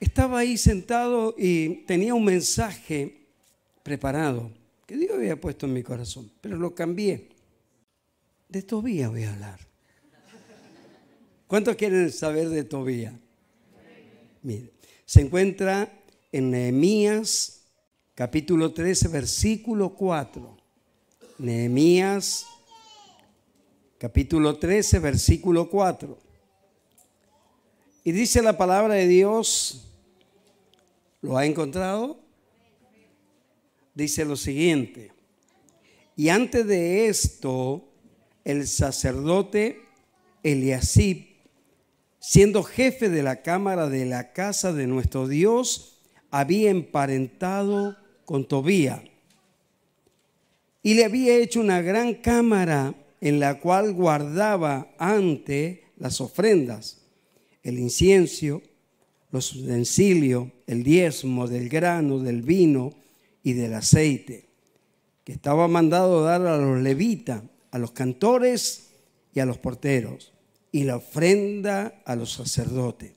estaba ahí sentado y tenía un mensaje preparado que Dios había puesto en mi corazón, pero lo cambié. De Tobía voy a hablar. ¿Cuántos quieren saber de Tobía? Mire, se encuentra en Nehemías capítulo 13, versículo 4. Nehemías capítulo 13, versículo 4. Y dice la palabra de Dios, ¿lo ha encontrado? Dice lo siguiente, y antes de esto, el sacerdote Eliasib, siendo jefe de la cámara de la casa de nuestro Dios, había emparentado con Tobía y le había hecho una gran cámara en la cual guardaba ante las ofrendas el incienso, los utensilios, el diezmo del grano, del vino y del aceite, que estaba mandado dar a los levitas, a los cantores y a los porteros, y la ofrenda a los sacerdotes.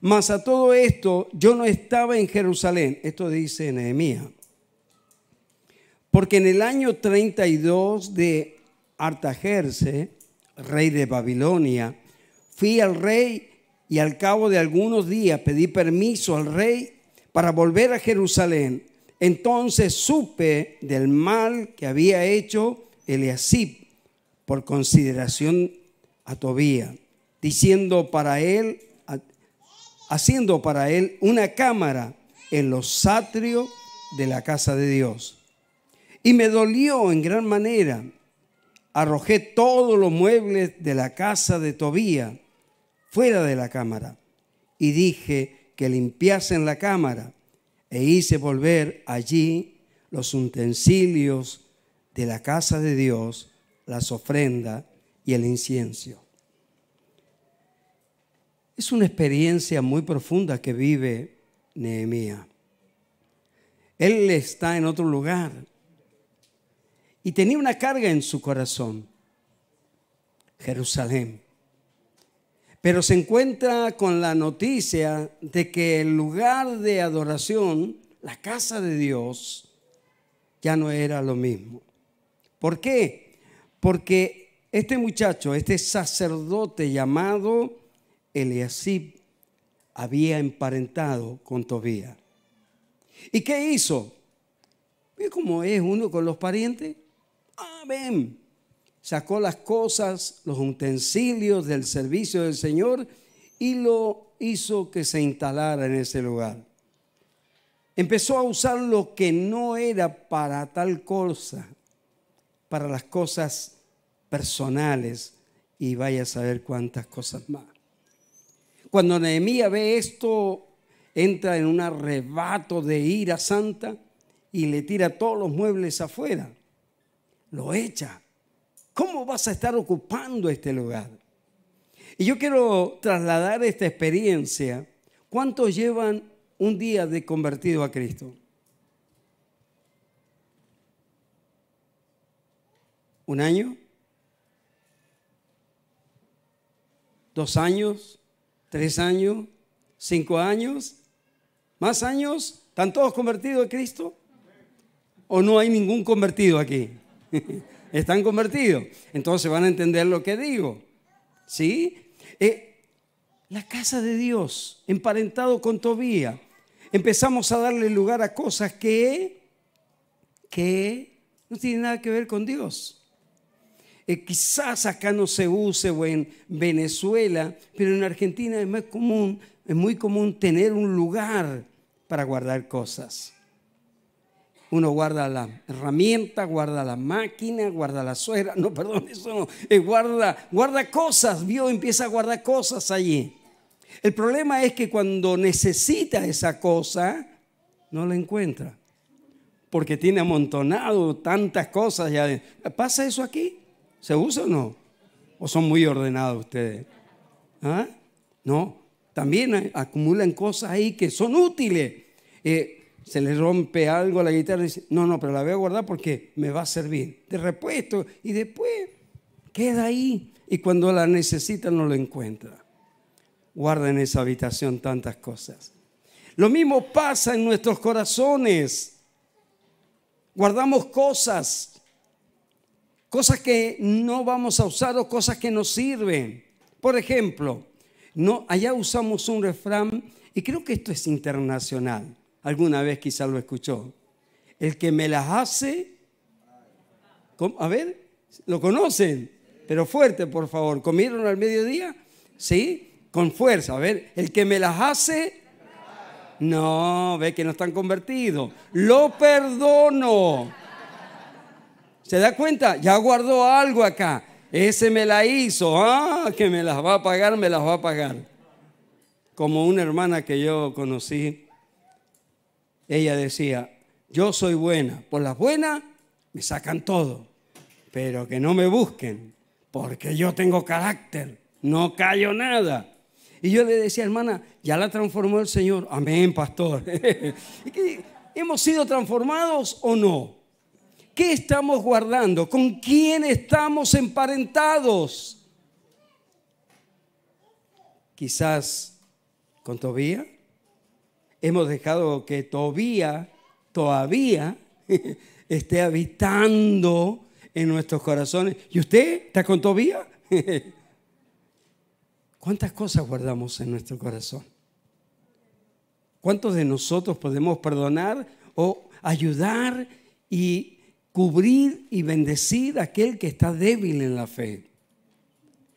Mas a todo esto yo no estaba en Jerusalén, esto dice Nehemías, porque en el año 32 de Artajerse, rey de Babilonia, fui al rey y al cabo de algunos días pedí permiso al rey para volver a Jerusalén. Entonces supe del mal que había hecho Eliasib por consideración a Tobía, diciendo para él, haciendo para él una cámara en los atrios de la casa de Dios. Y me dolió en gran manera. Arrojé todos los muebles de la casa de Tobía fuera de la cámara y dije que limpiasen la cámara e hice volver allí los utensilios de la casa de Dios, las ofrendas y el incienso. Es una experiencia muy profunda que vive Nehemías. Él está en otro lugar, y tenía una carga en su corazón, Jerusalén. Pero se encuentra con la noticia de que el lugar de adoración, la casa de Dios, ya no era lo mismo. ¿Por qué? Porque este muchacho, este sacerdote llamado Eliasib, había emparentado con Tobía. ¿Y qué hizo? ¿Ve cómo es uno con los parientes? Amén. Sacó las cosas, los utensilios del servicio del Señor y lo hizo que se instalara en ese lugar. Empezó a usar lo que no era para tal cosa, para las cosas personales y vaya a saber cuántas cosas más. Cuando Nehemías ve esto, entra en un arrebato de ira santa y le tira todos los muebles afuera lo echa. ¿Cómo vas a estar ocupando este lugar? Y yo quiero trasladar esta experiencia. ¿Cuántos llevan un día de convertido a Cristo? ¿Un año? ¿Dos años? ¿Tres años? ¿Cinco años? ¿Más años? ¿Están todos convertidos a Cristo? ¿O no hay ningún convertido aquí? Están convertidos. Entonces van a entender lo que digo. ¿Sí? Eh, la casa de Dios, emparentado con Tobía. Empezamos a darle lugar a cosas que, que no tienen nada que ver con Dios. Eh, quizás acá no se use o en Venezuela, pero en Argentina es más común, es muy común tener un lugar para guardar cosas. Uno guarda la herramienta, guarda la máquina, guarda la suegra. No, perdón, eso no. Eh, guarda, guarda cosas, vio, empieza a guardar cosas allí. El problema es que cuando necesita esa cosa, no la encuentra. Porque tiene amontonado tantas cosas. Ya. ¿Pasa eso aquí? ¿Se usa o no? ¿O son muy ordenados ustedes? ¿Ah? No, también acumulan cosas ahí que son útiles. Eh, se le rompe algo a la guitarra y dice, no, no, pero la voy a guardar porque me va a servir de repuesto y después queda ahí y cuando la necesita no lo encuentra. Guarda en esa habitación tantas cosas. Lo mismo pasa en nuestros corazones. Guardamos cosas, cosas que no vamos a usar o cosas que nos sirven. Por ejemplo, no, allá usamos un refrán y creo que esto es internacional. Alguna vez quizá lo escuchó. El que me las hace, a ver, ¿lo conocen? Pero fuerte, por favor. ¿Comieron al mediodía? ¿Sí? Con fuerza. A ver, el que me las hace, no, ve que no están convertidos. Lo perdono. ¿Se da cuenta? Ya guardó algo acá. Ese me la hizo. Ah, que me las va a pagar, me las va a pagar. Como una hermana que yo conocí, ella decía, yo soy buena. Por las buenas me sacan todo. Pero que no me busquen, porque yo tengo carácter. No callo nada. Y yo le decía, hermana, ya la transformó el Señor. Amén, pastor. ¿Hemos sido transformados o no? ¿Qué estamos guardando? ¿Con quién estamos emparentados? Quizás con Tobía. Hemos dejado que Tobía todavía esté habitando en nuestros corazones. ¿Y usted está con Tobía? ¿Cuántas cosas guardamos en nuestro corazón? ¿Cuántos de nosotros podemos perdonar o ayudar y cubrir y bendecir a aquel que está débil en la fe.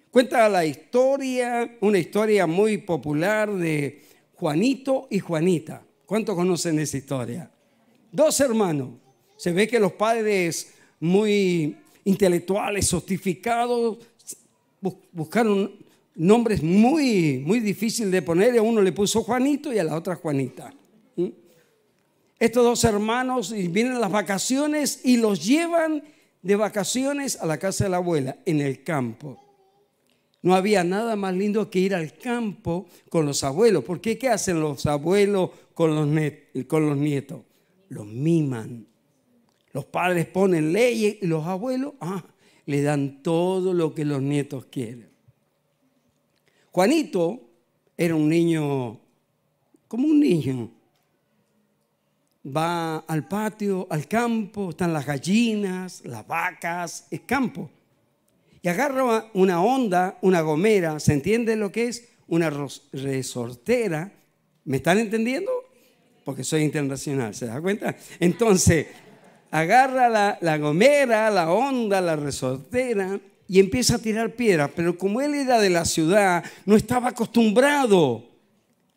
Cuenta la historia, una historia muy popular de Juanito y Juanita. ¿Cuántos conocen esa historia? Dos hermanos. Se ve que los padres muy intelectuales, sofisticados, buscaron nombres muy, muy difíciles de poner. A uno le puso Juanito y a la otra Juanita estos dos hermanos y vienen las vacaciones y los llevan de vacaciones a la casa de la abuela, en el campo. No había nada más lindo que ir al campo con los abuelos. ¿Por qué? ¿Qué hacen los abuelos con los, nietos? Los miman. Los padres ponen leyes y los abuelos ah, le dan todo lo que los nietos quieren. Juanito era un niño, como un niño, va al patio, al campo, están las gallinas, las vacas, es campo. Y agarra una onda, una gomera, ¿se entiende lo que es? Una resortera. ¿Me están entendiendo? Porque soy internacional, ¿se da cuenta? Entonces, agarra la, la gomera, la onda, la resortera y empieza a tirar piedras. Pero como él era de la ciudad, no estaba acostumbrado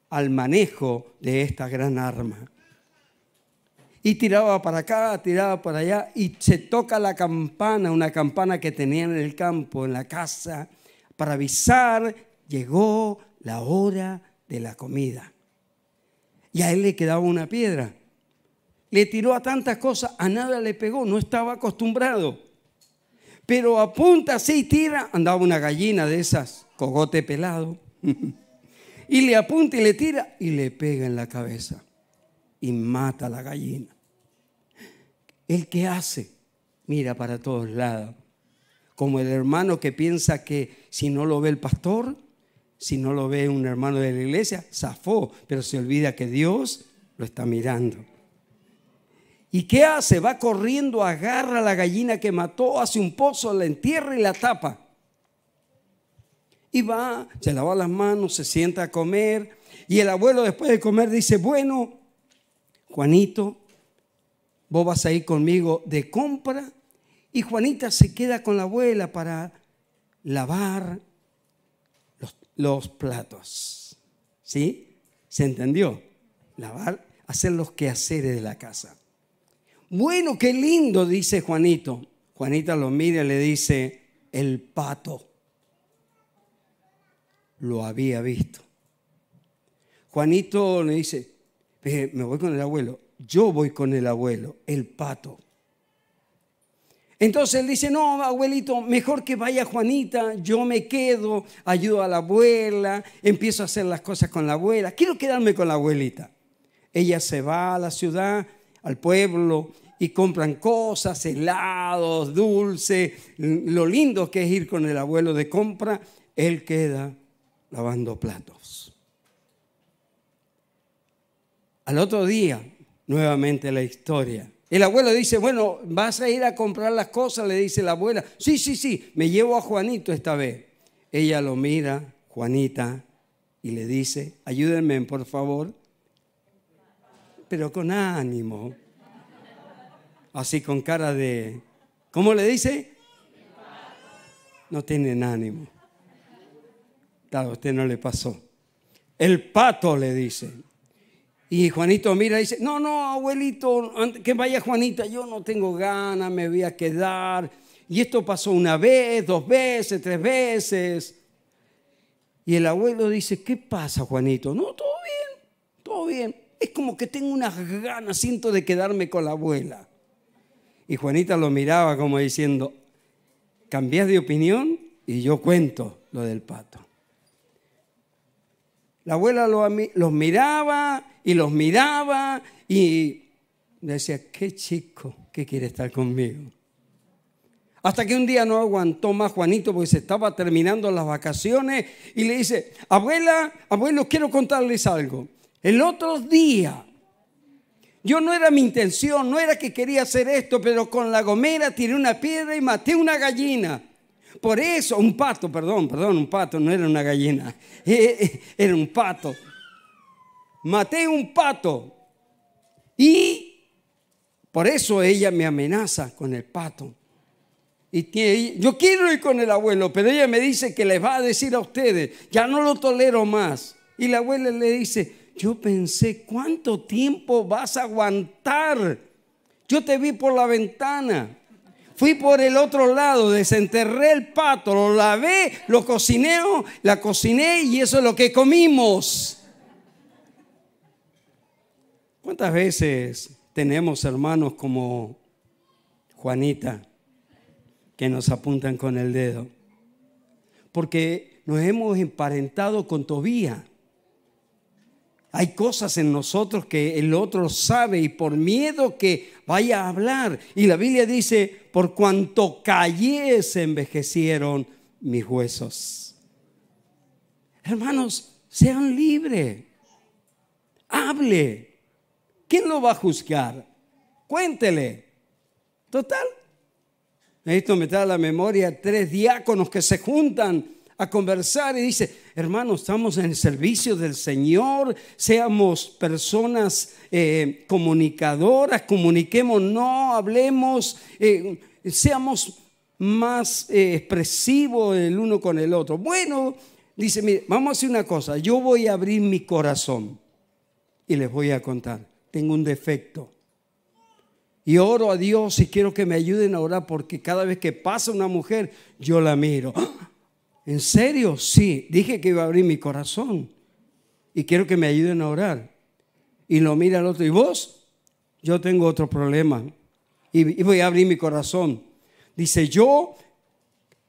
al manejo de esta gran arma. Y tiraba para acá, tiraba para allá, y se toca la campana, una campana que tenían en el campo, en la casa, para avisar, llegó la hora de la comida. Y a él le quedaba una piedra. Le tiró a tantas cosas, a nada le pegó, no estaba acostumbrado. Pero apunta así, tira, andaba una gallina de esas, cogote pelado, y le apunta y le tira y le pega en la cabeza y mata a la gallina. ¿El qué hace? Mira para todos lados. Como el hermano que piensa que si no lo ve el pastor, si no lo ve un hermano de la iglesia, zafó, pero se olvida que Dios lo está mirando. ¿Y qué hace? Va corriendo, agarra a la gallina que mató, hace un pozo, la entierra y la tapa. Y va, se lava las manos, se sienta a comer. Y el abuelo después de comer dice, bueno, Juanito, vos vas a ir conmigo de compra y Juanita se queda con la abuela para lavar los, platos. ¿Sí? ¿Se entendió? Lavar, hacer los quehaceres de la casa. Bueno, qué lindo, dice Juanito. Juanita lo mira y le dice, el pato lo había visto. Juanito le dice, me voy con el abuelo. Yo voy con el abuelo, el pato. Entonces él dice, no, abuelito, mejor que vaya Juanita, yo me quedo, ayudo a la abuela, empiezo a hacer las cosas con la abuela, quiero quedarme con la abuelita. Ella se va a la ciudad, al pueblo, y compran cosas, helados, dulce, lo lindo que es ir con el abuelo de compra, él queda lavando platos. Al otro día, nuevamente la historia. El abuelo dice, bueno, vas a ir a comprar las cosas, le dice la abuela. Sí, sí, sí, me llevo a Juanito esta vez. Ella lo mira, Juanita, y le dice, ayúdenme por favor, pero con ánimo. Así con cara de, ¿cómo le dice? No tienen ánimo. Claro, a usted no le pasó. El pato le dice. Y Juanito mira y dice, no, no, abuelito, que vaya Juanita, yo no tengo ganas, me voy a quedar. Y esto pasó una vez, dos veces, tres veces. Y el abuelo dice, ¿qué pasa, Juanito? No, todo bien, todo bien. Es como que tengo unas ganas, siento de quedarme con la abuela. Y Juanita lo miraba como diciendo, ¿cambias de opinión? Y yo cuento lo del pato. La abuela los miraba y los miraba y decía, qué chico que quiere estar conmigo. Hasta que un día no aguantó más Juanito porque se estaba terminando las vacaciones y le dice, abuela, abuelo, quiero contarles algo. El otro día, yo no era mi intención, no era que quería hacer esto, pero con la gomera tiré una piedra y maté una gallina. Por eso, un pato, perdón, perdón, un pato, no era una gallina, era un pato. Maté un pato y por eso ella me amenaza con el pato. Y yo quiero ir con el abuelo, pero ella me dice que les va a decir a ustedes, ya no lo tolero más. Y la abuela le dice, yo pensé, ¿cuánto tiempo vas a aguantar? Yo te vi por la ventana. Fui por el otro lado, desenterré el pato, lo lavé, lo cociné, la cociné y eso es lo que comimos. ¿Cuántas veces tenemos hermanos como Juanita que nos apuntan con el dedo? Porque nos hemos emparentado con Tobía. Hay cosas en nosotros que el otro sabe y por miedo que vaya a hablar. Y la Biblia dice, por cuanto callé se envejecieron mis huesos. Hermanos, sean libres. Hable. ¿Quién lo va a juzgar? Cuéntele. Total. Esto me trae a la memoria tres diáconos que se juntan a conversar y dice, hermanos, estamos en el servicio del Señor, seamos personas eh, comunicadoras, comuniquemos, no hablemos, eh, seamos más eh, expresivos el uno con el otro. Bueno, dice, mire, vamos a hacer una cosa, yo voy a abrir mi corazón y les voy a contar, tengo un defecto. Y oro a Dios y quiero que me ayuden a orar porque cada vez que pasa una mujer, yo la miro. ¿En serio? Sí, dije que iba a abrir mi corazón y quiero que me ayuden a orar. Y lo mira el otro, ¿y vos? Yo tengo otro problema y, voy a abrir mi corazón. Dice, yo,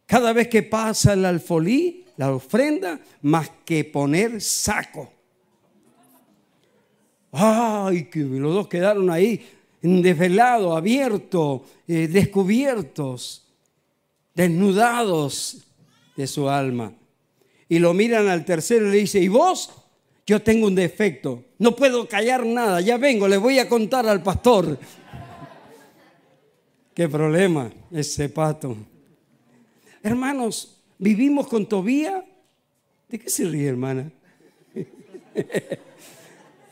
cada vez que pasa el alfolí, la ofrenda, más que poner saco. Ay, que los dos quedaron ahí desvelados, abiertos, eh, descubiertos, desnudados de su alma. Y lo miran al tercero y le dice, ¿y vos? Yo tengo un defecto, no puedo callar nada, ya vengo, le voy a contar al pastor. ¿Qué problema ese pato? Hermanos, vivimos con Tobía. ¿De qué se ríe, hermana?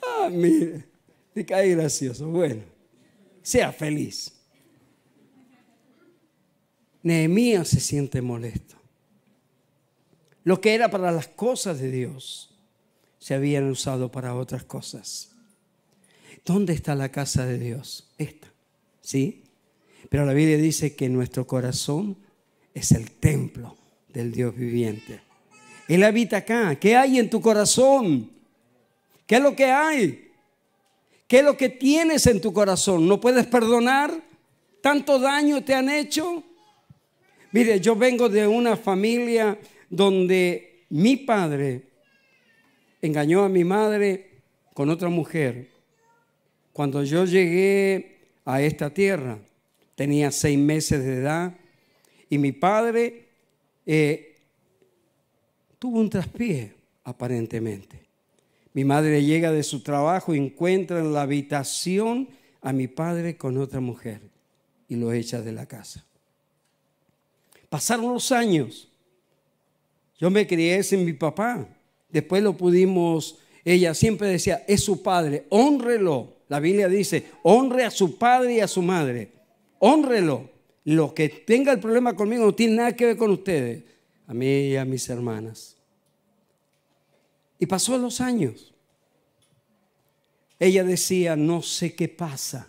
ah, mire, te cae gracioso. Bueno, sea feliz. Nehemías se siente molesto. Lo que era para las cosas de Dios se habían usado para otras cosas. ¿Dónde está la casa de Dios? Esta. ¿Sí? Pero la Biblia dice que nuestro corazón es el templo del Dios viviente. Él habita acá. ¿Qué hay en tu corazón? ¿Qué es lo que hay? ¿Qué es lo que tienes en tu corazón? ¿No puedes perdonar? ¿Tanto daño te han hecho? Mire, yo vengo de una familia donde mi padre engañó a mi madre con otra mujer. Cuando yo llegué a esta tierra, tenía seis meses de edad y mi padre eh, tuvo un traspié, aparentemente. Mi madre llega de su trabajo y encuentra en la habitación a mi padre con otra mujer y lo echa de la casa. Pasaron los años. Yo me crié sin mi papá. Después lo pudimos, ella siempre decía, es su padre, honrelo. La Biblia dice, honre a su padre y a su madre. Honrelo. Lo que tenga el problema conmigo no tiene nada que ver con ustedes. A mí y a mis hermanas. Y pasó los años. Ella decía, no sé qué pasa,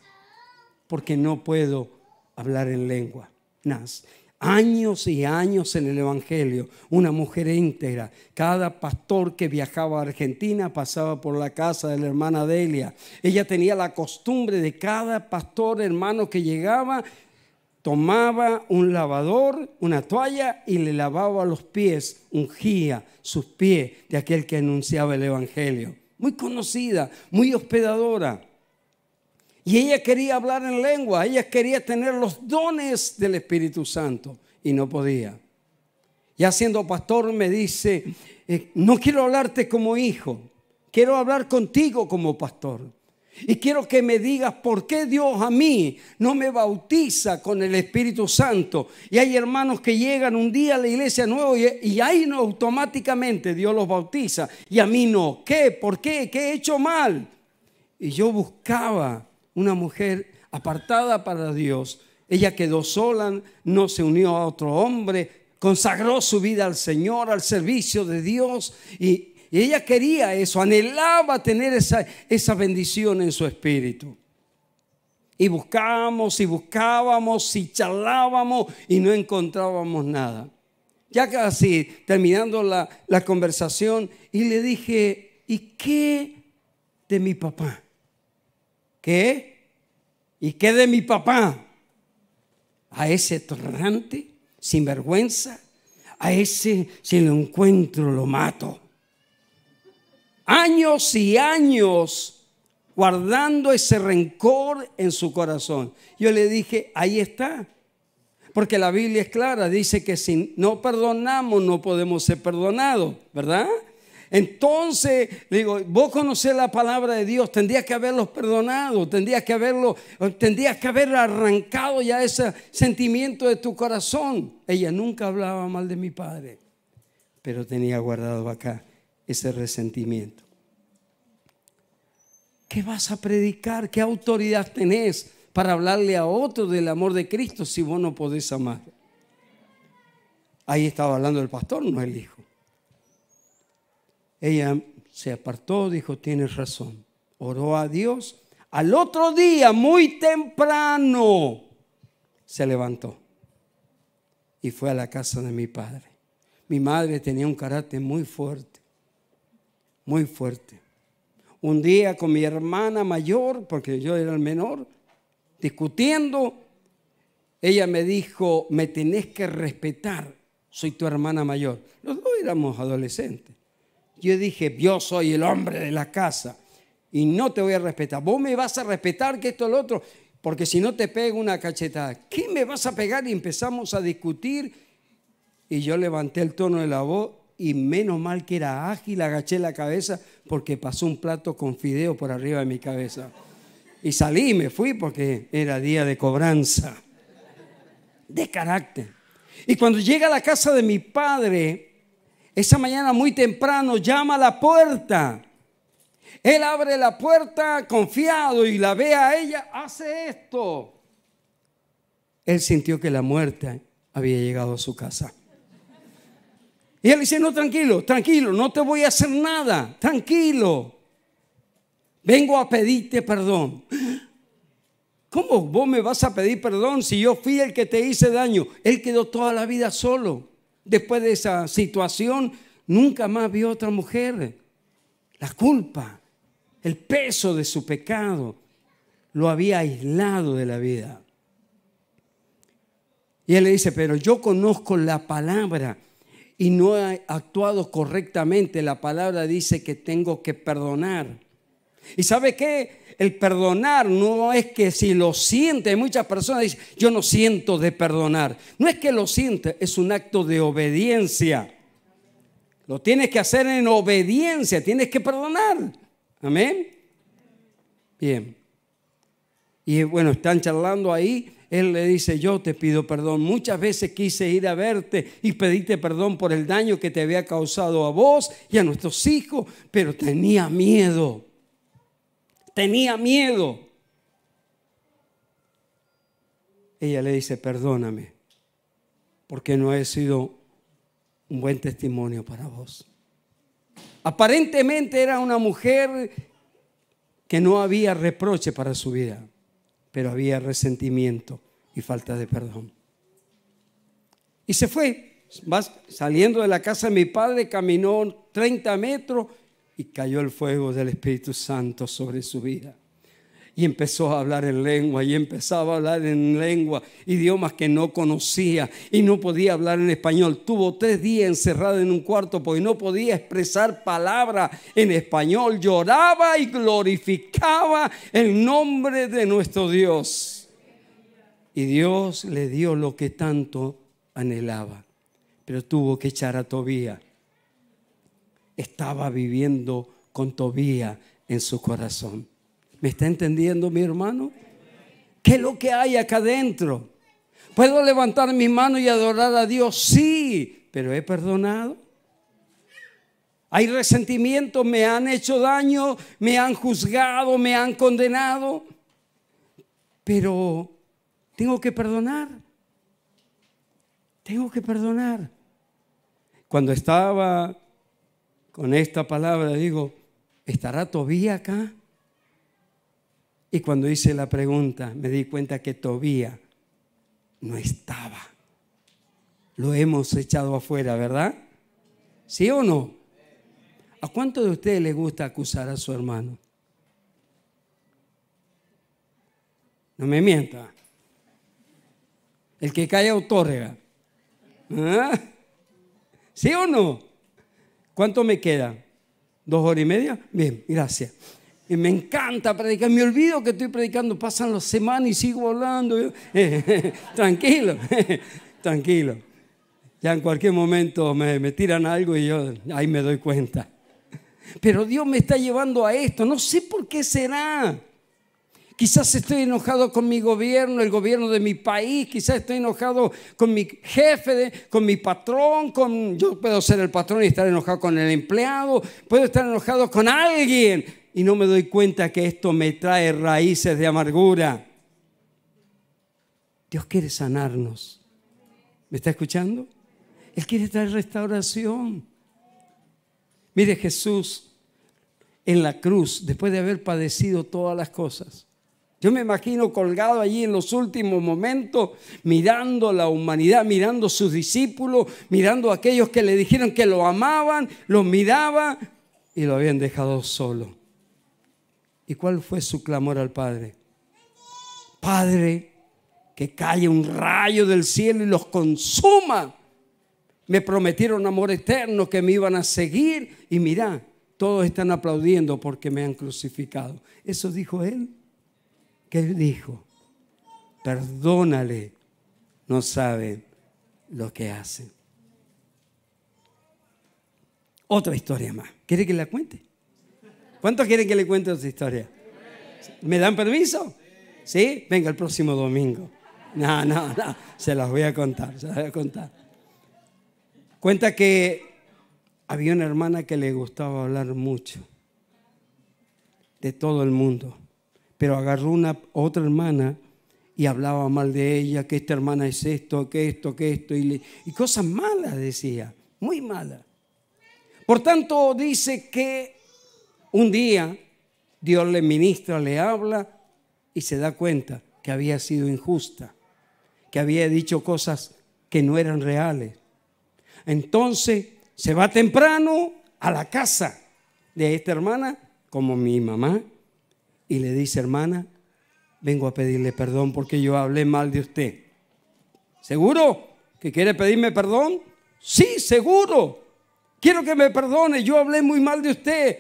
porque no puedo hablar en lengua. Nas. Años y años en el Evangelio, una mujer íntegra. Cada pastor que viajaba a Argentina pasaba por la casa de la hermana Delia. Ella tenía la costumbre de cada pastor hermano que llegaba, tomaba un lavador, una toalla y le lavaba los pies, ungía sus pies de aquel que anunciaba el Evangelio. Muy conocida, muy hospedadora. Y ella quería hablar en lengua, ella quería tener los dones del Espíritu Santo y no podía. Ya siendo pastor me dice, eh, no quiero hablarte como hijo, quiero hablar contigo como pastor. Y quiero que me digas por qué Dios a mí no me bautiza con el Espíritu Santo. Y hay hermanos que llegan un día a la iglesia nuevo y, y ahí no automáticamente Dios los bautiza. Y a mí no. ¿Qué? ¿Por qué? ¿Qué he hecho mal? Y yo buscaba una mujer apartada para Dios. Ella quedó sola, no se unió a otro hombre, consagró su vida al Señor, al servicio de Dios y, ella quería eso, anhelaba tener esa, esa bendición en su espíritu. Y buscábamos y buscábamos y charlábamos y no encontrábamos nada. Ya casi terminando la, la conversación y le dije, ¿y qué de mi papá? ¿Qué? ¿Y qué de mi papá? A ese torrante, sin vergüenza, a ese si lo encuentro lo mato. Años y años guardando ese rencor en su corazón. Yo le dije, ahí está. Porque la Biblia es clara, dice que si no perdonamos no podemos ser perdonados, ¿verdad? Entonces, digo, vos conocés la palabra de Dios, tendrías que haberlos perdonado, tendrías que haberlo, tendrías que haber arrancado ya ese sentimiento de tu corazón. Ella nunca hablaba mal de mi padre, pero tenía guardado acá ese resentimiento. ¿Qué vas a predicar? ¿Qué autoridad tenés para hablarle a otro del amor de Cristo si vos no podés amar? Ahí estaba hablando el pastor, no el hijo. Ella se apartó, dijo, tienes razón. Oró a Dios. Al otro día, muy temprano, se levantó y fue a la casa de mi padre. Mi madre tenía un carácter muy fuerte, muy fuerte. Un día con mi hermana mayor, porque yo era el menor, discutiendo, ella me dijo, me tenés que respetar, soy tu hermana mayor. Los dos éramos adolescentes. Yo dije, yo soy el hombre de la casa y no te voy a respetar. Vos me vas a respetar que esto es lo otro, porque si no te pego una cachetada. ¿Qué me vas a pegar? Y empezamos a discutir y yo levanté el tono de la voz y menos mal que era ágil, agaché la cabeza porque pasó un plato con fideo por arriba de mi cabeza. Y salí y me fui porque era día de cobranza, de carácter. Y cuando llega a la casa de mi padre, esa mañana muy temprano llama a la puerta. Él abre la puerta confiado y la ve a ella, hace esto. Él sintió que la muerte había llegado a su casa. Y él dice, no, tranquilo, tranquilo, no te voy a hacer nada, tranquilo. Vengo a pedirte perdón. ¿Cómo vos me vas a pedir perdón si yo fui el que te hice daño? Él quedó toda la vida solo después de esa situación, nunca más vio otra mujer. La culpa, el peso de su pecado, lo había aislado de la vida. Y él le dice, pero yo conozco la palabra y no he actuado correctamente. La palabra dice que tengo que perdonar. ¿Y sabe qué? El perdonar no es que si lo siente, muchas personas dicen, yo no siento de perdonar. No es que lo siente, es un acto de obediencia. Lo tienes que hacer en obediencia, tienes que perdonar. Amén. Bien. Y bueno, están charlando ahí. Él le dice, yo te pido perdón. Muchas veces quise ir a verte y pedirte perdón por el daño que te había causado a vos y a nuestros hijos, pero tenía miedo. Tenía miedo. Ella le dice, perdóname, porque no he sido un buen testimonio para vos. Aparentemente era una mujer que no había reproche para su vida, pero había resentimiento y falta de perdón. Y se fue, saliendo de la casa de mi padre, caminó 30 metros y cayó el fuego del Espíritu Santo sobre su vida y empezó a hablar en lengua y empezaba a hablar en lengua, idiomas que no conocía y no podía hablar en español. Tuvo tres días encerrado en un cuarto porque no podía expresar palabra en español. Lloraba y glorificaba el nombre de nuestro Dios. Y Dios le dio lo que tanto anhelaba, pero tuvo que echar a Tobía. Estaba viviendo con Tobía en su corazón. ¿Me está entendiendo mi hermano? ¿Qué es lo que hay acá adentro? ¿Puedo levantar mi mano y adorar a Dios? Sí, pero he perdonado. Hay resentimiento, me han hecho daño, me han juzgado, me han condenado, pero tengo que perdonar. Tengo que perdonar. Cuando estaba con esta palabra, digo, ¿estará todavía acá? Y cuando hice la pregunta, me di cuenta que todavía no estaba. Lo hemos echado afuera, ¿verdad? ¿Sí o no? ¿A cuánto de ustedes les gusta acusar a su hermano? No me mienta. El que cae otorga. ¿Ah? ¿Sí o no? ¿Cuánto me queda? ¿Dos horas y media? Bien, gracias. Y me encanta predicar. Me olvido que estoy predicando. Pasan las semanas y sigo hablando. tranquilo, tranquilo. Ya en cualquier momento me, me tiran algo y yo ahí me doy cuenta. Pero Dios me está llevando a esto. No sé por qué será. Quizás estoy enojado con mi gobierno, el gobierno de mi país. Quizás estoy enojado con mi jefe, con mi patrón. Con, yo puedo ser el patrón y estar enojado con el empleado. Puedo estar enojado con alguien y no me doy cuenta que esto me trae raíces de amargura. Dios quiere sanarnos. ¿Me está escuchando? Él quiere traer restauración. Mire Jesús en la cruz, después de haber padecido todas las cosas. Yo me imagino colgado allí en los últimos momentos, mirando la humanidad, mirando sus discípulos, mirando a aquellos que le dijeron que lo amaban, lo miraba y lo habían dejado solo. ¿Y cuál fue su clamor al Padre? Padre, que calle un rayo del cielo y los consuma. Me prometieron amor eterno que me iban a seguir y mira, todos están aplaudiendo porque me han crucificado. Eso dijo él. ¿Qué dijo? Perdónale, no saben lo que hacen. Otra historia más. ¿Quiere que la cuente? ¿Cuántos quieren que le cuente esta historia? ¿Me dan permiso? ¿Sí? Venga el próximo domingo. No, no, no. Se las voy a contar, se las voy a contar. Cuenta que había una hermana que le gustaba hablar mucho de todo el mundo, pero agarró una otra hermana y hablaba mal de ella, que esta hermana es esto, que esto, que esto, y, y cosas malas decía, muy malas. Por tanto, dice que un día Dios le ministra, le habla y se da cuenta que había sido injusta, que había dicho cosas que no eran reales. Entonces se va temprano a la casa de esta hermana, como mi mamá, y le dice, hermana, vengo a pedirle perdón porque yo hablé mal de usted. ¿Seguro que quiere pedirme perdón? Sí, seguro. Quiero que me perdone, yo hablé muy mal de usted.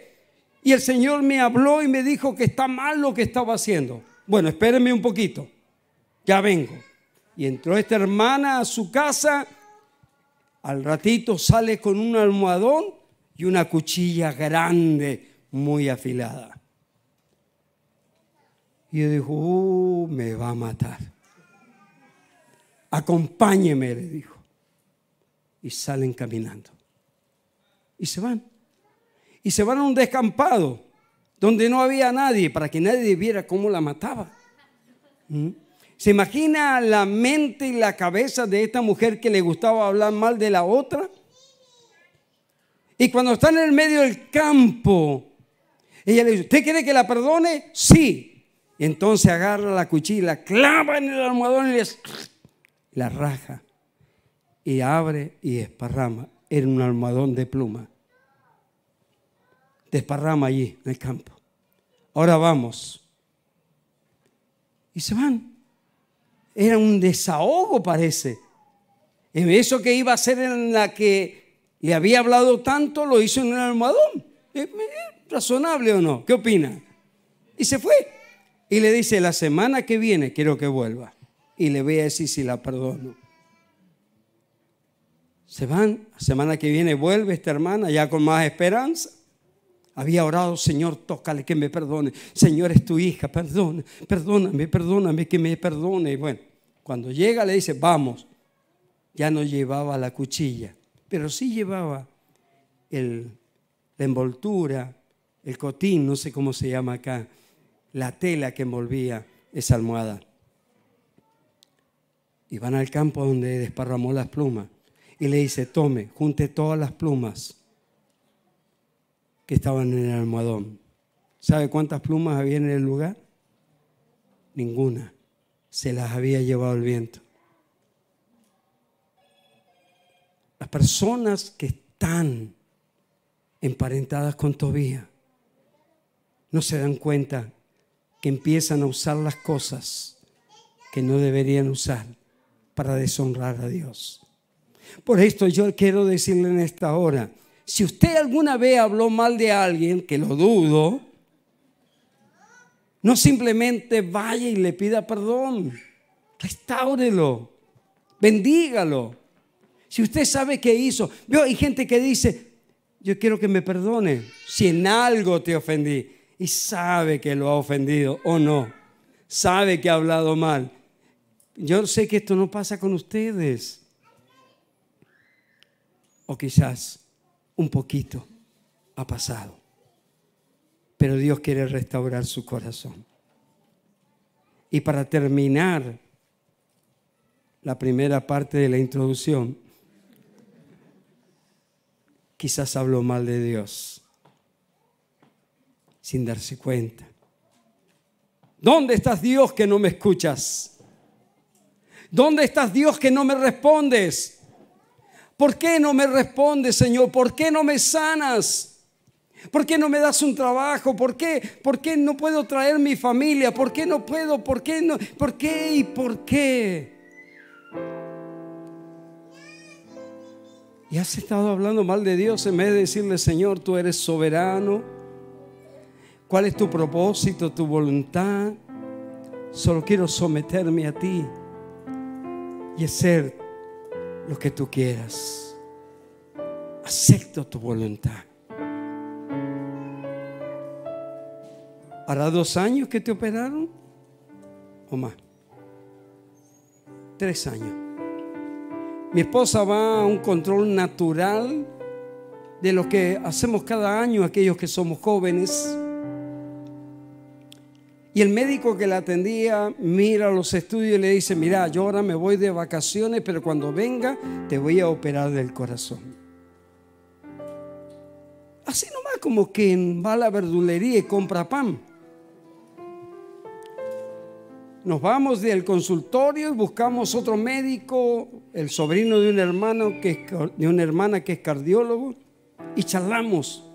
Y el Señor me habló y me dijo que está mal lo que estaba haciendo. Bueno, espérenme un poquito. Ya vengo. Y entró esta hermana a su casa. Al ratito sale con un almohadón y una cuchilla grande, muy afilada. Y yo dijo, uh, me va a matar. Acompáñeme, le dijo. Y salen caminando. Y se van. Y se van a un descampado donde no había nadie para que nadie viera cómo la mataba. ¿Mm? ¿Se imagina la mente y la cabeza de esta mujer que le gustaba hablar mal de la otra? Y cuando está en el medio del campo, ella le dice, ¿usted quiere que la perdone? Sí. Entonces agarra la cuchilla, clava en el almohadón y la raja. Y abre y esparrama en un almohadón de pluma. Desparrama allí en el campo. Ahora vamos. Y se van. Era un desahogo, parece. Eso que iba a ser en la que le había hablado tanto, lo hizo en un almohadón. ¿Es razonable o no? ¿Qué opina? Y se fue. Y le dice, la semana que viene quiero que vuelva. Y le voy a decir si la perdono. Se van, la semana que viene vuelve esta hermana ya con más esperanza. Había orado, Señor, tócale que me perdone. Señor, es tu hija, perdona, perdóname, perdóname que me perdone. Y bueno, cuando llega le dice, vamos. Ya no llevaba la cuchilla, pero sí llevaba el, la envoltura, el cotín, no sé cómo se llama acá, la tela que envolvía esa almohada. Y van al campo donde desparramó las plumas. Y le dice, tome, junte todas las plumas que estaban en el almohadón. ¿Sabe cuántas plumas había en el lugar? Ninguna. Se las había llevado el viento. Las personas que están emparentadas con Tobías no se dan cuenta que empiezan a usar las cosas que no deberían usar para deshonrar a Dios. Por esto yo quiero decirle en esta hora, si usted alguna vez habló mal de alguien, que lo dudo, no simplemente vaya y le pida perdón, restáurelo, bendígalo. Si usted sabe qué hizo, veo hay gente que dice, yo quiero que me perdone si en algo te ofendí y sabe que lo ha ofendido o no, sabe que ha hablado mal. Yo sé que esto no pasa con ustedes. O quizás un poquito ha pasado. Pero Dios quiere restaurar su corazón. Y para terminar la primera parte de la introducción, quizás habló mal de Dios sin darse cuenta. ¿Dónde estás Dios que no me escuchas? ¿Dónde estás Dios que no me respondes? ¿Por qué no me respondes, Señor? ¿Por qué no me sanas? ¿Por qué no me das un trabajo? ¿Por qué? ¿Por qué no puedo traer mi familia? ¿Por qué no puedo? ¿Por qué no? ¿Por qué y por qué? Y has estado hablando mal de Dios en vez de decirle, Señor, tú eres soberano. ¿Cuál es tu propósito, tu voluntad? Solo quiero someterme a ti y ser lo que tú quieras. Acepto tu voluntad. ¿Hará dos años que te operaron? ¿O más? Tres años. Mi esposa va a un control natural de lo que hacemos cada año aquellos que somos jóvenes. Y el médico que la atendía mira los estudios y le dice, mira, yo ahora me voy de vacaciones, pero cuando venga te voy a operar del corazón. Así nomás como quien va a la verdulería y compra pan. Nos vamos del consultorio y buscamos otro médico, el sobrino de un hermano que de una hermana que es cardiólogo, y charlamos.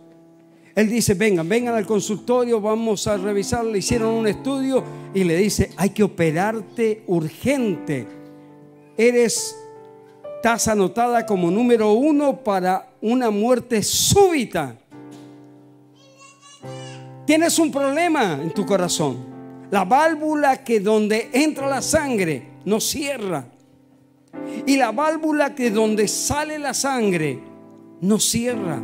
Él dice, vengan, vengan al consultorio, vamos a revisar. Le hicieron un estudio y le dice, hay que operarte urgente. Eres, estás anotada como número uno para una muerte súbita. Tienes un problema en tu corazón. La válvula que donde entra la sangre no cierra. Y la válvula que donde sale la sangre no cierra.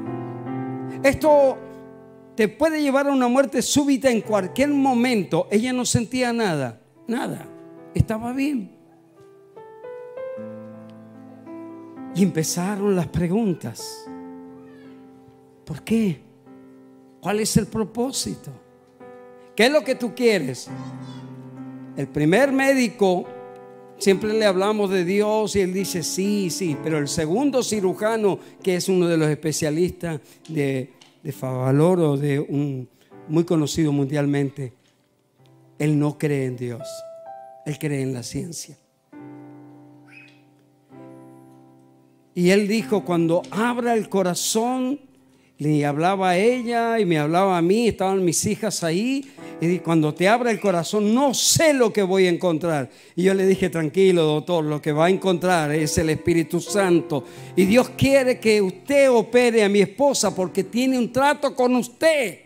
Esto te puede llevar a una muerte súbita en cualquier momento. Ella no sentía nada, nada. Estaba bien. Y empezaron las preguntas. ¿Por qué? ¿Cuál es el propósito? ¿Qué es lo que tú quieres? El primer médico siempre le hablamos de Dios y él dice sí, sí, pero el segundo cirujano, que es uno de los especialistas de, de Favalor o de un muy conocido mundialmente, él no cree en Dios, él cree en la ciencia. Y él dijo, cuando abra el corazón, le hablaba a ella y me hablaba a mí, estaban mis hijas ahí, y cuando te abra el corazón, no sé lo que voy a encontrar. Y yo le dije, tranquilo, doctor, lo que va a encontrar es el Espíritu Santo. Y Dios quiere que usted opere a mi esposa porque tiene un trato con usted.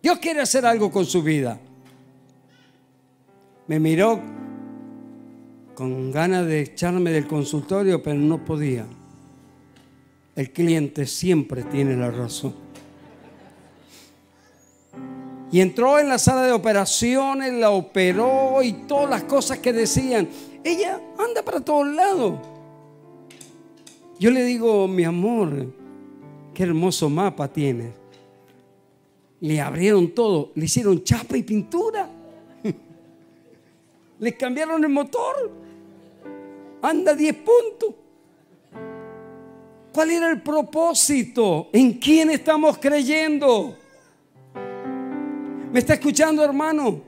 Dios quiere hacer algo con su vida. Me miró con ganas de echarme del consultorio, pero no podía. El cliente siempre tiene la razón. Y entró en la sala de operaciones, la operó y todas las cosas que decían. Ella anda para todos lados. Yo le digo, mi amor, qué hermoso mapa tienes. Le abrieron todo, le hicieron chapa y pintura. Le cambiaron el motor. Anda 10 puntos. ¿Cuál era el propósito? ¿En quién estamos creyendo? ¿Me está escuchando, hermano?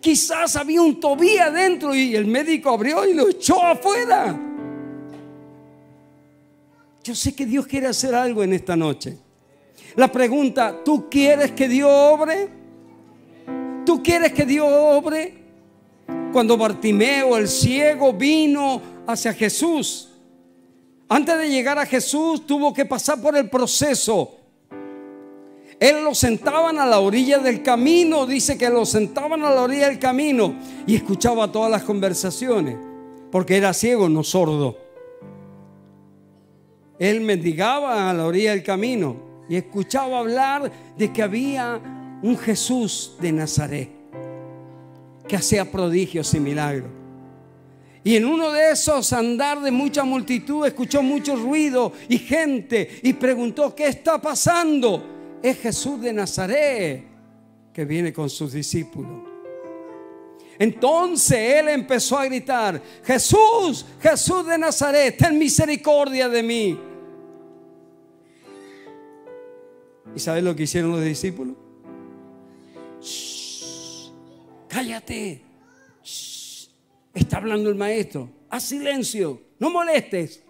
Quizás había un Tobía adentro y el médico abrió y lo echó afuera. Yo sé que Dios quiere hacer algo en esta noche. La pregunta, ¿tú quieres que Dios obre? ¿Tú quieres que Dios obre? Cuando Bartimeo, el ciego, vino hacia Jesús, antes de llegar a Jesús tuvo que pasar por el proceso él lo sentaban a la orilla del camino, dice que lo sentaban a la orilla del camino y escuchaba todas las conversaciones, porque era ciego, no sordo. Él mendigaba a la orilla del camino y escuchaba hablar de que había un Jesús de Nazaret que hacía prodigios y milagros. Y en uno de esos andar de mucha multitud escuchó mucho ruido y gente y preguntó, ¿qué está pasando? es Jesús de Nazaret que viene con sus discípulos. Entonces él empezó a gritar, Jesús, Jesús de Nazaret, ten misericordia de mí. ¿Y sabes lo que hicieron los discípulos? cállate. Está hablando el maestro. Haz silencio. No molestes.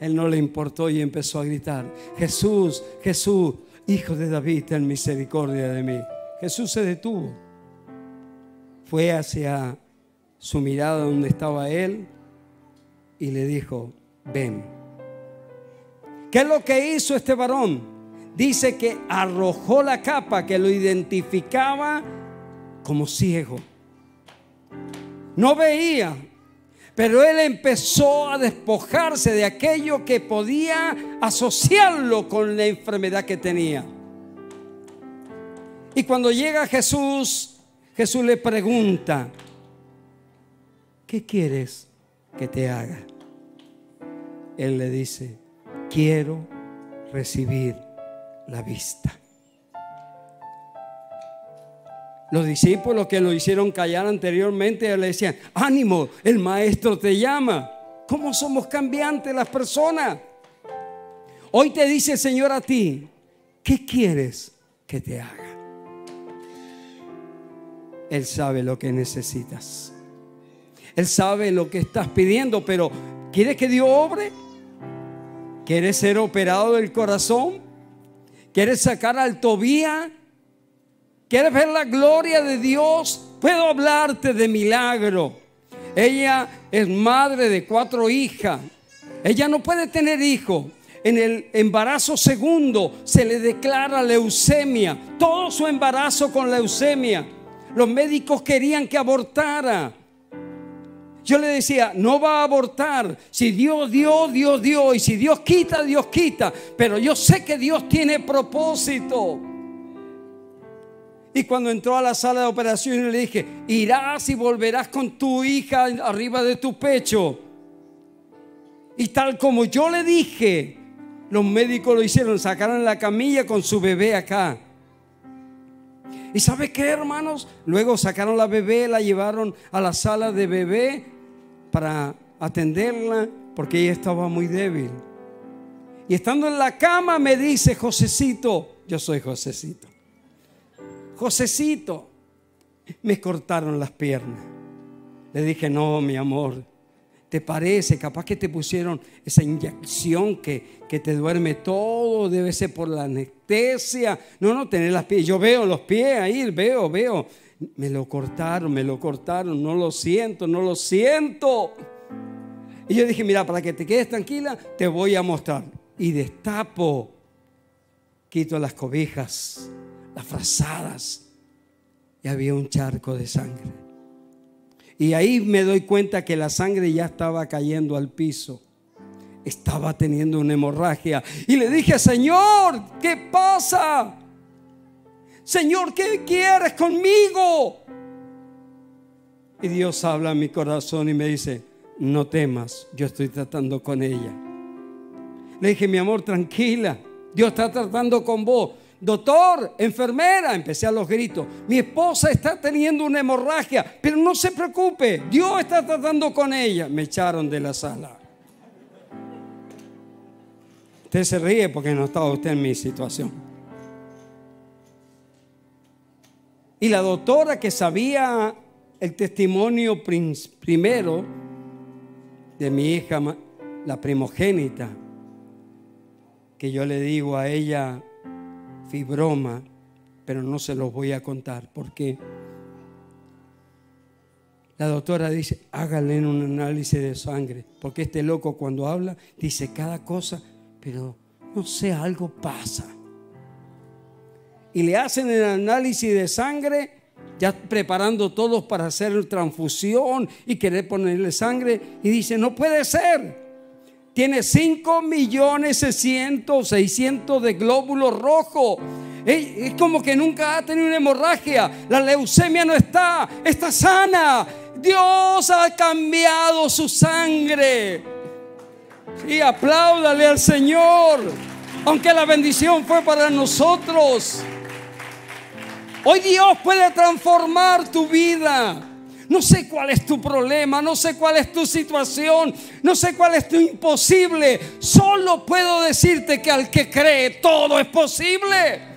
Él no le importó y empezó a gritar, Jesús, Jesús, Hijo de David, ten misericordia de mí. Jesús se detuvo. Fue hacia su mirada donde estaba él y le dijo, ven. ¿Qué es lo que hizo este varón? Dice que arrojó la capa que lo identificaba como ciego. No veía, pero él empezó a despojarse de aquello que podía asociarlo con la enfermedad que tenía. Y cuando llega Jesús, Jesús le pregunta, ¿qué quieres que te haga? Él le dice, quiero recibir la vista. Los discípulos que lo hicieron callar anteriormente le decían, ánimo, el maestro te llama. ¿Cómo somos cambiantes las personas? Hoy te dice el Señor a ti, ¿qué quieres que te haga? Él sabe lo que necesitas. Él sabe lo que estás pidiendo, pero ¿quieres que Dios obre? ¿Quieres ser operado del corazón? ¿Quieres sacar al Tobía ¿Quieres ver la gloria de Dios? Puedo hablarte de milagro. Ella es madre de cuatro hijas. Ella no puede tener hijo. En el embarazo segundo se le declara leucemia. Todo su embarazo con leucemia. Los médicos querían que abortara. yo le decía, no va a abortar. Si Dios dio, Dios dio. Y si Dios quita, Dios quita. Pero yo sé que Dios tiene propósito. Y cuando entró a la sala de operaciones le dije, irás y volverás con tu hija arriba de tu pecho. Y tal como yo le dije, los médicos lo hicieron, sacaron la camilla con su bebé acá. ¿Y sabe qué, hermanos? Luego sacaron la bebé, la llevaron a la sala de bebé para atenderla porque ella estaba muy débil. Y estando en la cama me dice, Josecito, yo soy Josecito. Josecito, me cortaron las piernas. Le dije, no, mi amor, ¿te parece? Capaz que te pusieron esa inyección que, que te duerme todo, debe ser por la anestesia. No, no, tener las pies. Yo veo los pies ahí, veo, veo. Me lo cortaron, me lo cortaron, no lo siento, no lo siento. Y yo dije, mira, para que te quedes tranquila, te voy a mostrar. Y destapo, quito las cobijas frazadas y había un charco de sangre. Y ahí me doy cuenta que la sangre ya estaba cayendo al piso. Estaba teniendo una hemorragia. Y le dije, Señor, ¿qué pasa? Señor, ¿qué quieres conmigo? Y Dios habla a mi corazón y me dice, no temas, yo estoy tratando con ella. Le dije, mi amor, tranquila, Dios está tratando con vos doctor, enfermera, empecé a los gritos, mi esposa está teniendo una hemorragia, pero no se preocupe, Dios está tratando con ella. Me echaron de la sala. Usted se ríe porque no estaba usted en mi situación. Y la doctora que sabía el testimonio primero de mi hija, la primogénita, que yo le digo a ella, fibroma, pero no se los voy a contar porque la doctora dice, hágale un análisis de sangre, porque este loco cuando habla dice cada cosa, pero no sé, algo pasa. Y le hacen el análisis de sangre, ya preparando todos para hacer transfusión y querer ponerle sangre, y dice, no puede ser tiene 5 millones 600, 600 de glóbulos rojos. Es como que nunca ha tenido una hemorragia. La leucemia no está, está sana. Dios ha cambiado su sangre. Y apláudale al Señor. Aunque la bendición fue para nosotros. Hoy Dios puede transformar tu vida. No sé cuál es tu problema, no sé cuál es tu situación, no sé cuál es tu imposible. Solo puedo decirte que al que cree todo es posible.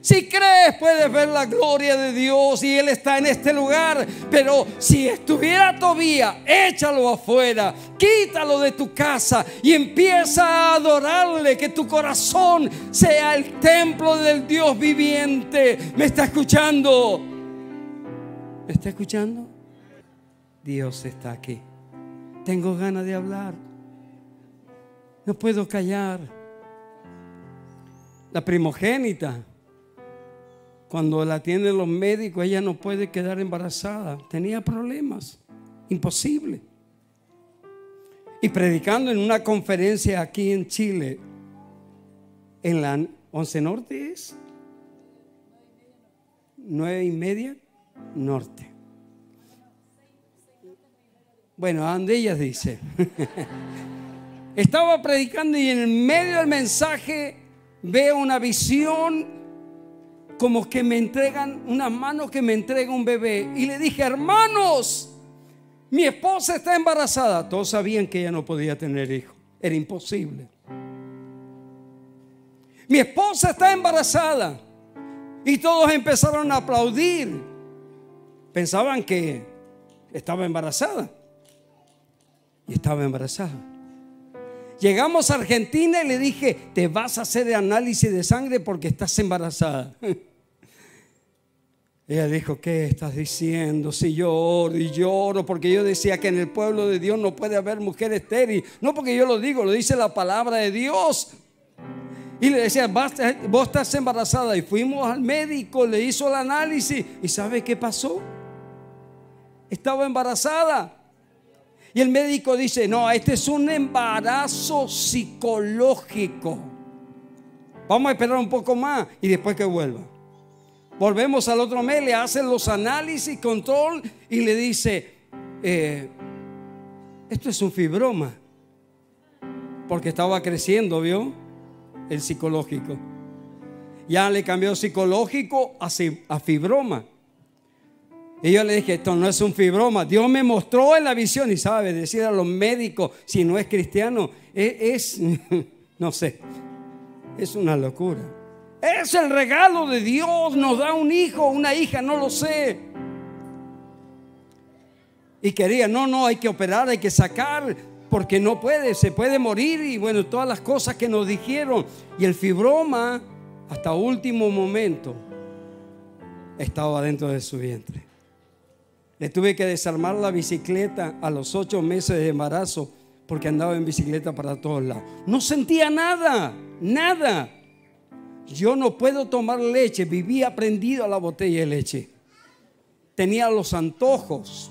Si crees puedes ver la gloria de Dios y Él está en este lugar. Pero si estuviera todavía, échalo afuera, quítalo de tu casa y empieza a adorarle. Que tu corazón sea el templo del Dios viviente. ¿Me está escuchando? ¿Me está escuchando? Dios está aquí. Tengo ganas de hablar. No puedo callar. La primogénita, cuando la atienden los médicos, ella no puede quedar embarazada. Tenía problemas. Imposible. Y predicando en una conferencia aquí en Chile, en la 11 Norte es, nueve y media Norte. Bueno, ella dice. Estaba predicando y en medio del mensaje veo una visión como que me entregan una mano que me entrega un bebé. Y le dije, hermanos, mi esposa está embarazada. Todos sabían que ella no podía tener hijo. Era imposible. Mi esposa está embarazada. Y todos empezaron a aplaudir. Pensaban que estaba embarazada estaba embarazada. Llegamos a Argentina y le dije, te vas a hacer análisis de sangre porque estás embarazada. Ella dijo, ¿qué estás diciendo? Si yo oro y lloro, porque yo decía que en el pueblo de Dios no puede haber mujer estéril. No porque yo lo digo, lo dice la palabra de Dios. Y le decía, vos estás embarazada. Y fuimos al médico, le hizo el análisis. ¿Y sabe qué pasó? Estaba embarazada. Y el médico dice, no, este es un embarazo psicológico. Vamos a esperar un poco más y después que vuelva. Volvemos al otro mes, le hacen los análisis, control y le dice, eh, esto es un fibroma. Porque estaba creciendo, ¿vio? El psicológico. Ya le cambió psicológico a, a fibroma. Y yo le dije, esto no es un fibroma. Dios me mostró en la visión y sabe, decir a los médicos, si no es cristiano, e-, es, no sé, es una locura. Es el regalo de Dios, nos da un hijo, una hija, no lo sé. Y quería, no, no, hay que operar, hay que sacar, porque no puede, se puede morir y bueno, todas las cosas que nos dijeron. Y el fibroma, hasta último momento, estaba dentro de su vientre. Le tuve que desarmar la bicicleta a los ocho meses de embarazo porque andaba en bicicleta para todos lados. No sentía nada, nada. Yo no puedo tomar leche, vivía prendido a la botella de leche. Tenía los antojos.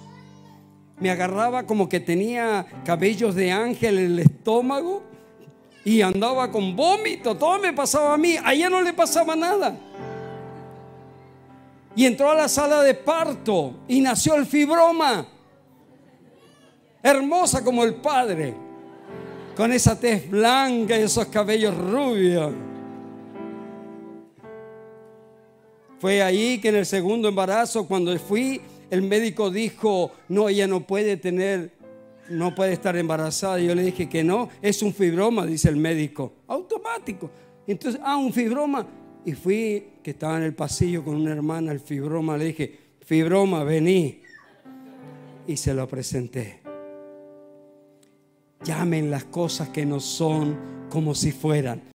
Me agarraba como que tenía cabellos de ángel en el estómago y andaba con vómito. Todo me pasaba a mí. A ella no le pasaba nada y entró a la sala de parto y nació el fibroma. Hermosa como el padre, con esa tez blanca y esos cabellos rubios. Fue ahí que en el segundo embarazo, cuando fui, el médico dijo, no, ella no puede tener, no puede estar embarazada. Yo le dije que no, es un fibroma, dice el médico, automático. Entonces, ah, un fibroma. Y fui, que estaba en el pasillo con una hermana, el fibroma, le dije, fibroma, vení. Y se lo presenté. Llamen las cosas que no son como si fueran.